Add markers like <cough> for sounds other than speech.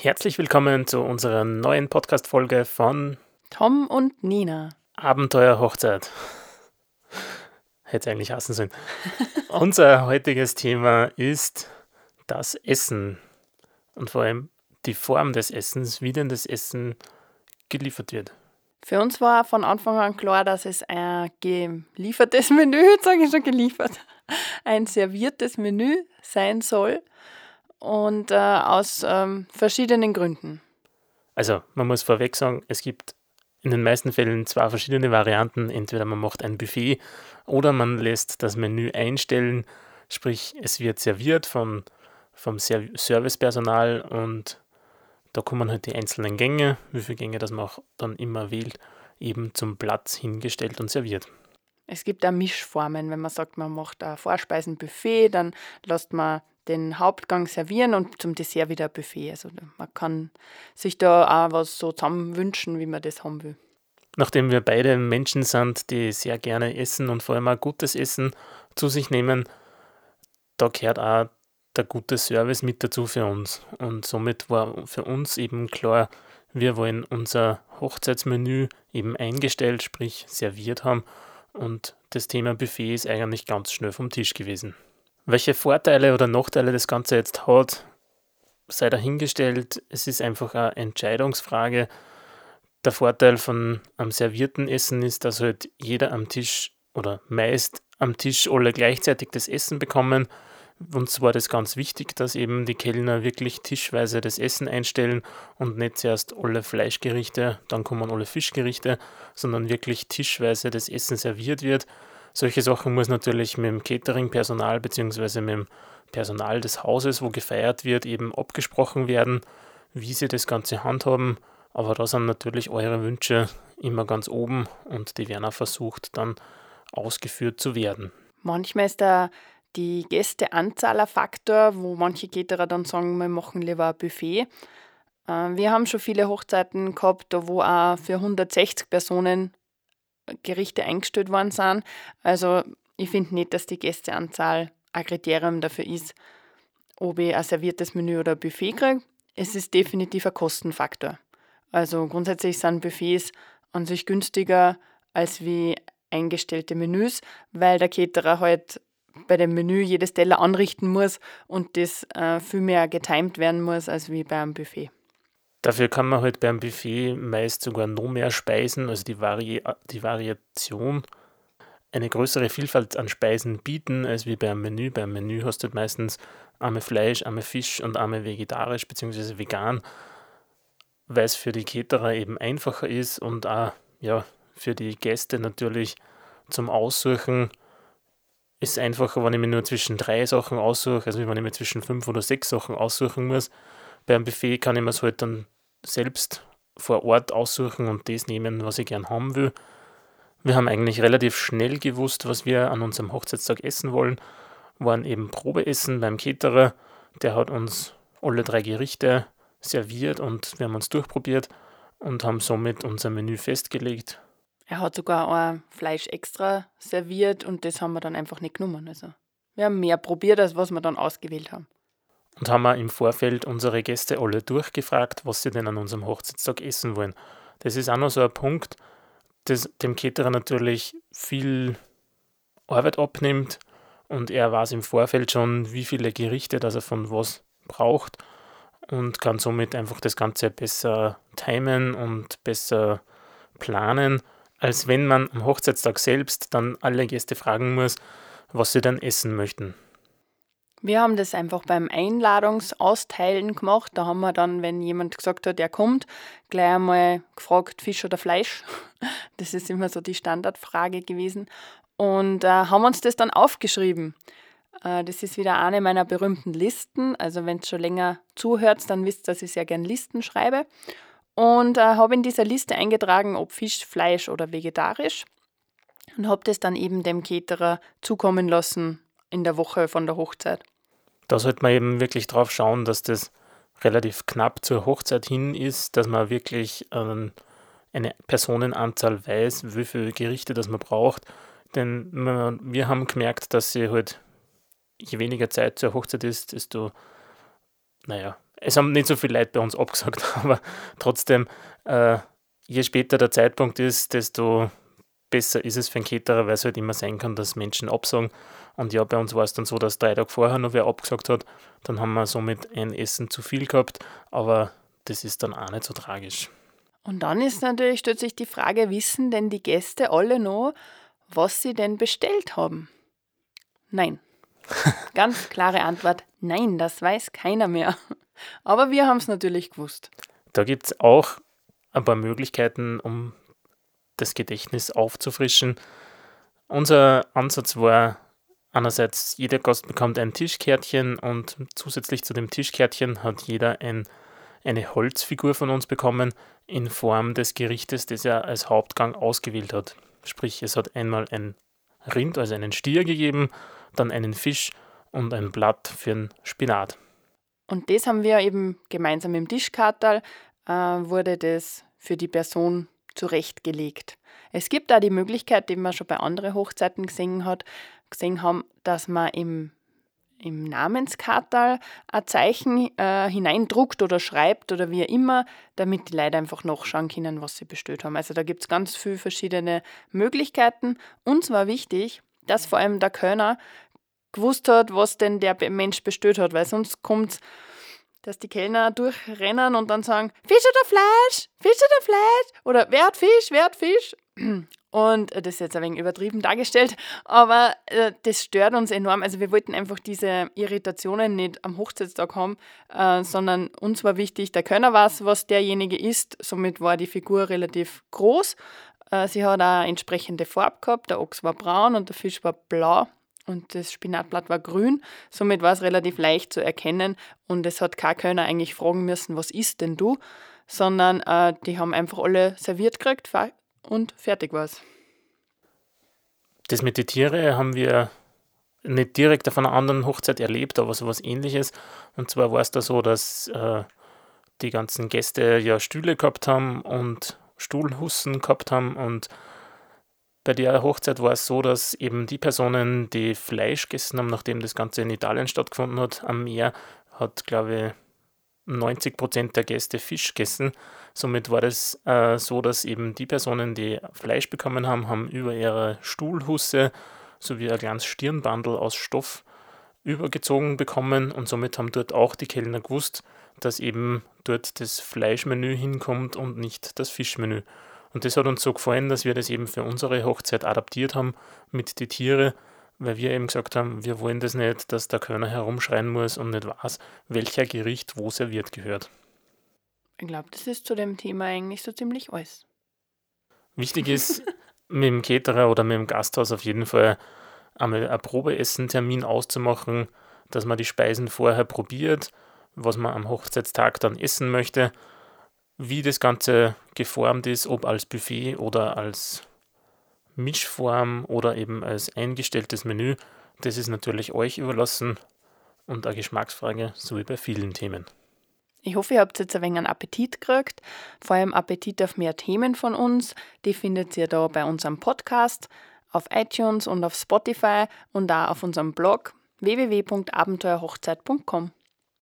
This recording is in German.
Herzlich willkommen zu unserer neuen Podcast-Folge von Tom und Nina. Abenteuer Hochzeit. Hätte eigentlich hassen sollen. <laughs> Unser heutiges Thema ist das Essen und vor allem die Form des Essens, wie denn das Essen geliefert wird. Für uns war von Anfang an klar, dass es ein geliefertes <laughs> Menü, sage ich schon geliefert, ein serviertes Menü sein soll und äh, aus ähm, verschiedenen Gründen. Also man muss vorweg sagen, es gibt in den meisten Fällen zwei verschiedene Varianten. Entweder man macht ein Buffet oder man lässt das Menü einstellen, sprich es wird serviert von, vom Servicepersonal und da kommen halt die einzelnen Gänge, wie viele Gänge das man auch dann immer wählt, eben zum Platz hingestellt und serviert. Es gibt auch Mischformen, wenn man sagt, man macht ein Vorspeisenbuffet, dann lässt man den Hauptgang servieren und zum Dessert wieder ein Buffet. Also man kann sich da auch was so zusammen wünschen, wie man das haben will. Nachdem wir beide Menschen sind, die sehr gerne essen und vor allem auch gutes Essen zu sich nehmen, da gehört auch der gute Service mit dazu für uns. Und somit war für uns eben klar, wir wollen unser Hochzeitsmenü eben eingestellt, sprich serviert haben. Und das Thema Buffet ist eigentlich ganz schnell vom Tisch gewesen. Welche Vorteile oder Nachteile das Ganze jetzt hat, sei dahingestellt. Es ist einfach eine Entscheidungsfrage. Der Vorteil von einem servierten Essen ist, dass halt jeder am Tisch oder meist am Tisch alle gleichzeitig das Essen bekommen. Uns war das ganz wichtig, dass eben die Kellner wirklich tischweise das Essen einstellen und nicht zuerst alle Fleischgerichte, dann kommen alle Fischgerichte, sondern wirklich tischweise das Essen serviert wird solche Sachen muss natürlich mit dem Catering-Personal bzw. mit dem Personal des Hauses, wo gefeiert wird, eben abgesprochen werden, wie sie das Ganze handhaben. Aber da sind natürlich eure Wünsche immer ganz oben und die werden auch versucht, dann ausgeführt zu werden. Manchmal ist da die Gästeanzahl ein Faktor, wo manche Caterer dann sagen, wir machen lieber ein Buffet. Äh, wir haben schon viele Hochzeiten gehabt, wo auch für 160 Personen Gerichte eingestellt worden sind. Also ich finde nicht, dass die Gästeanzahl ein Kriterium dafür ist, ob ich ein serviertes Menü oder ein Buffet kriege. Es ist definitiv ein Kostenfaktor. Also grundsätzlich sind Buffets an sich günstiger als wie eingestellte Menüs, weil der Caterer halt bei dem Menü jedes Teller anrichten muss und das äh, viel mehr getimt werden muss als wie beim Buffet. Dafür kann man halt beim Buffet meist sogar noch mehr Speisen, also die, Vari die Variation, eine größere Vielfalt an Speisen bieten, als wie beim Menü. Beim Menü hast du halt meistens arme Fleisch, arme Fisch und arme vegetarisch bzw. vegan, weil es für die Caterer eben einfacher ist und auch ja, für die Gäste natürlich zum Aussuchen ist einfacher, wenn ich mir nur zwischen drei Sachen aussuche, also wenn ich mir zwischen fünf oder sechs Sachen aussuchen muss beim Buffet kann ich mir es halt dann selbst vor Ort aussuchen und das nehmen, was ich gern haben will. Wir haben eigentlich relativ schnell gewusst, was wir an unserem Hochzeitstag essen wollen. Waren eben Probeessen beim Caterer. Der hat uns alle drei Gerichte serviert und wir haben uns durchprobiert und haben somit unser Menü festgelegt. Er hat sogar ein Fleisch extra serviert und das haben wir dann einfach nicht genommen. Also wir haben mehr probiert, als was wir dann ausgewählt haben und haben wir im Vorfeld unsere Gäste alle durchgefragt, was sie denn an unserem Hochzeitstag essen wollen. Das ist auch noch so ein Punkt, das dem Caterer natürlich viel Arbeit abnimmt und er weiß im Vorfeld schon, wie viele Gerichte dass er von was braucht und kann somit einfach das Ganze besser timen und besser planen, als wenn man am Hochzeitstag selbst dann alle Gäste fragen muss, was sie dann essen möchten. Wir haben das einfach beim Einladungsausteilen gemacht. Da haben wir dann, wenn jemand gesagt hat, er kommt, gleich einmal gefragt, Fisch oder Fleisch. <laughs> Das ist immer so die Standardfrage gewesen. Und äh, haben uns das dann aufgeschrieben. Äh, das ist wieder eine meiner berühmten Listen. Also wenn ihr schon länger zuhört, dann wisst ihr, dass ich sehr gerne Listen schreibe. Und äh, habe in dieser Liste eingetragen, ob Fisch, Fleisch oder vegetarisch. Und habe das dann eben dem Caterer zukommen lassen in der Woche von der Hochzeit. Da sollte man eben wirklich drauf schauen, dass das relativ knapp zur Hochzeit hin ist, dass man wirklich ähm, eine Personenanzahl weiß, wie viele Gerichte das man braucht. Denn man, wir haben gemerkt, dass sie halt, je weniger Zeit zur Hochzeit ist, desto, naja, es haben nicht so viele Leute bei uns abgesagt, <laughs> aber trotzdem, äh, je später der Zeitpunkt ist, desto besser ist es für einen Caterer, weil es halt immer sein kann, dass Menschen absagen. Und ja, bei uns war es dann so, dass drei Tage vorher noch wer abgesagt hat. Dann haben wir somit ein Essen zu viel gehabt, aber das ist dann auch nicht so tragisch. Und dann ist natürlich, stellt sich die Frage, wissen denn die Gäste alle noch, was sie denn bestellt haben? Nein. <laughs> Ganz klare Antwort, nein, das weiß keiner mehr. Aber wir haben es natürlich gewusst. Da gibt es auch ein paar Möglichkeiten, um das Gedächtnis aufzufrischen. Unser Ansatz war einerseits, jeder Gast bekommt ein Tischkärtchen und zusätzlich zu dem Tischkärtchen hat jeder ein, eine Holzfigur von uns bekommen in Form des Gerichtes, das er als Hauptgang ausgewählt hat. Sprich, es hat einmal ein Rind, also einen Stier gegeben, dann einen Fisch und ein Blatt für einen Spinat. Und das haben wir eben gemeinsam im Tischkartal, äh, wurde das für die Person zurechtgelegt. Es gibt da die Möglichkeit, die man schon bei anderen Hochzeiten gesehen hat, gesehen haben, dass man im, im Namenskartal ein Zeichen äh, hineindruckt oder schreibt oder wie immer, damit die Leute einfach nachschauen können, was sie bestellt haben. Also da gibt es ganz viele verschiedene Möglichkeiten. Uns war wichtig, dass vor allem der Kölner gewusst hat, was denn der Mensch bestellt hat, weil sonst kommt es dass die Kellner durchrennen und dann sagen, Fisch oder Fleisch, Fisch oder Fleisch oder wer hat Fisch, wer hat Fisch. <clears throat> Und äh, das ist jetzt ein wenig übertrieben dargestellt, aber äh, das stört uns enorm. Also wir wollten einfach diese Irritationen nicht am Hochzeitstag haben, äh, sondern uns war wichtig, der Könner weiß, was derjenige ist. Somit war die Figur relativ groß. Äh, sie hat auch entsprechende Farbe gehabt. Der Ochs war braun und der Fisch war blau und das Spinatblatt war grün. Somit war es relativ leicht zu erkennen und es hat kein Kölner eigentlich fragen müssen, was isst denn du, sondern äh, die haben einfach alle serviert gekriegt und fertig war es. Das mit den Tieren haben wir nicht direkt auf einer anderen Hochzeit erlebt, aber so was ähnliches. Und zwar war es da so, dass äh, die ganzen Gäste ja Stühle gehabt haben und Stuhlhussen gehabt haben und bei der Hochzeit war es so, dass eben die Personen, die Fleisch gegessen haben, nachdem das Ganze in Italien stattgefunden hat, am Meer, hat, glaube ich, 90 Prozent der Gäste Fisch gegessen. Somit war es äh, so, dass eben die Personen, die Fleisch bekommen haben, haben über ihre Stuhlhusse sowie ein kleines Stirnbandel aus Stoff übergezogen bekommen und somit haben dort auch die Kellner gewusst, dass eben dort das Fleischmenü hinkommt und nicht das Fischmenü. Und das hat uns so gefallen, dass wir das eben für unsere Hochzeit adaptiert haben mit den Tieren, weil wir eben gesagt haben, wir wollen das nicht, dass der Körner herumschreien muss und nicht weiß, welcher Gericht wo serviert gehört. Ich glaube, das ist zu dem Thema eigentlich so ziemlich alles. Wichtig <laughs> ist, mit dem Caterer oder mit dem Gasthaus auf jeden Fall einmal einen Probeessen-Termin auszumachen, dass man die Speisen vorher probiert, was man am Hochzeitstag dann essen möchte wie das Ganze geformt ist, ob als Buffet oder als Mischform oder eben als eingestelltes Menü, das ist natürlich euch überlassen und eine Geschmacksfrage, so wie bei vielen Themen. Ich hoffe, ihr habt jetzt ein wenig einen Appetit gekriegt, vor allem Appetit auf mehr Themen von uns. Die findet ihr da bei unserem Podcast, auf iTunes und auf Spotify und da auf unserem Blog www.abenteuerhochzeit.com.